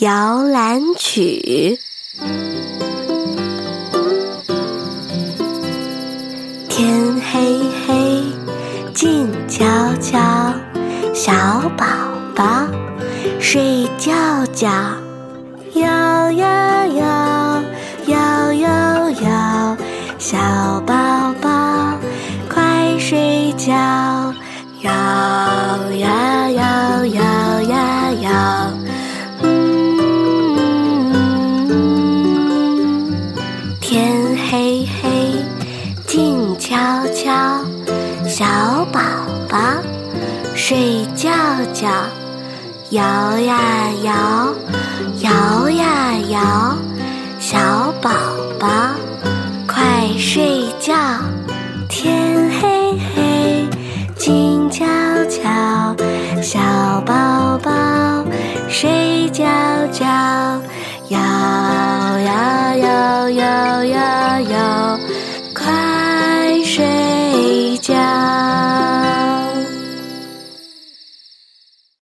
摇篮曲。天黑黑，静悄悄，小宝宝睡觉觉，摇呀摇，摇摇摇，小宝宝快睡觉，摇呀天黑黑，静悄悄，小宝宝睡觉觉，摇呀摇，摇呀摇，小宝宝快睡觉。天黑黑，静悄悄，小宝宝睡觉觉，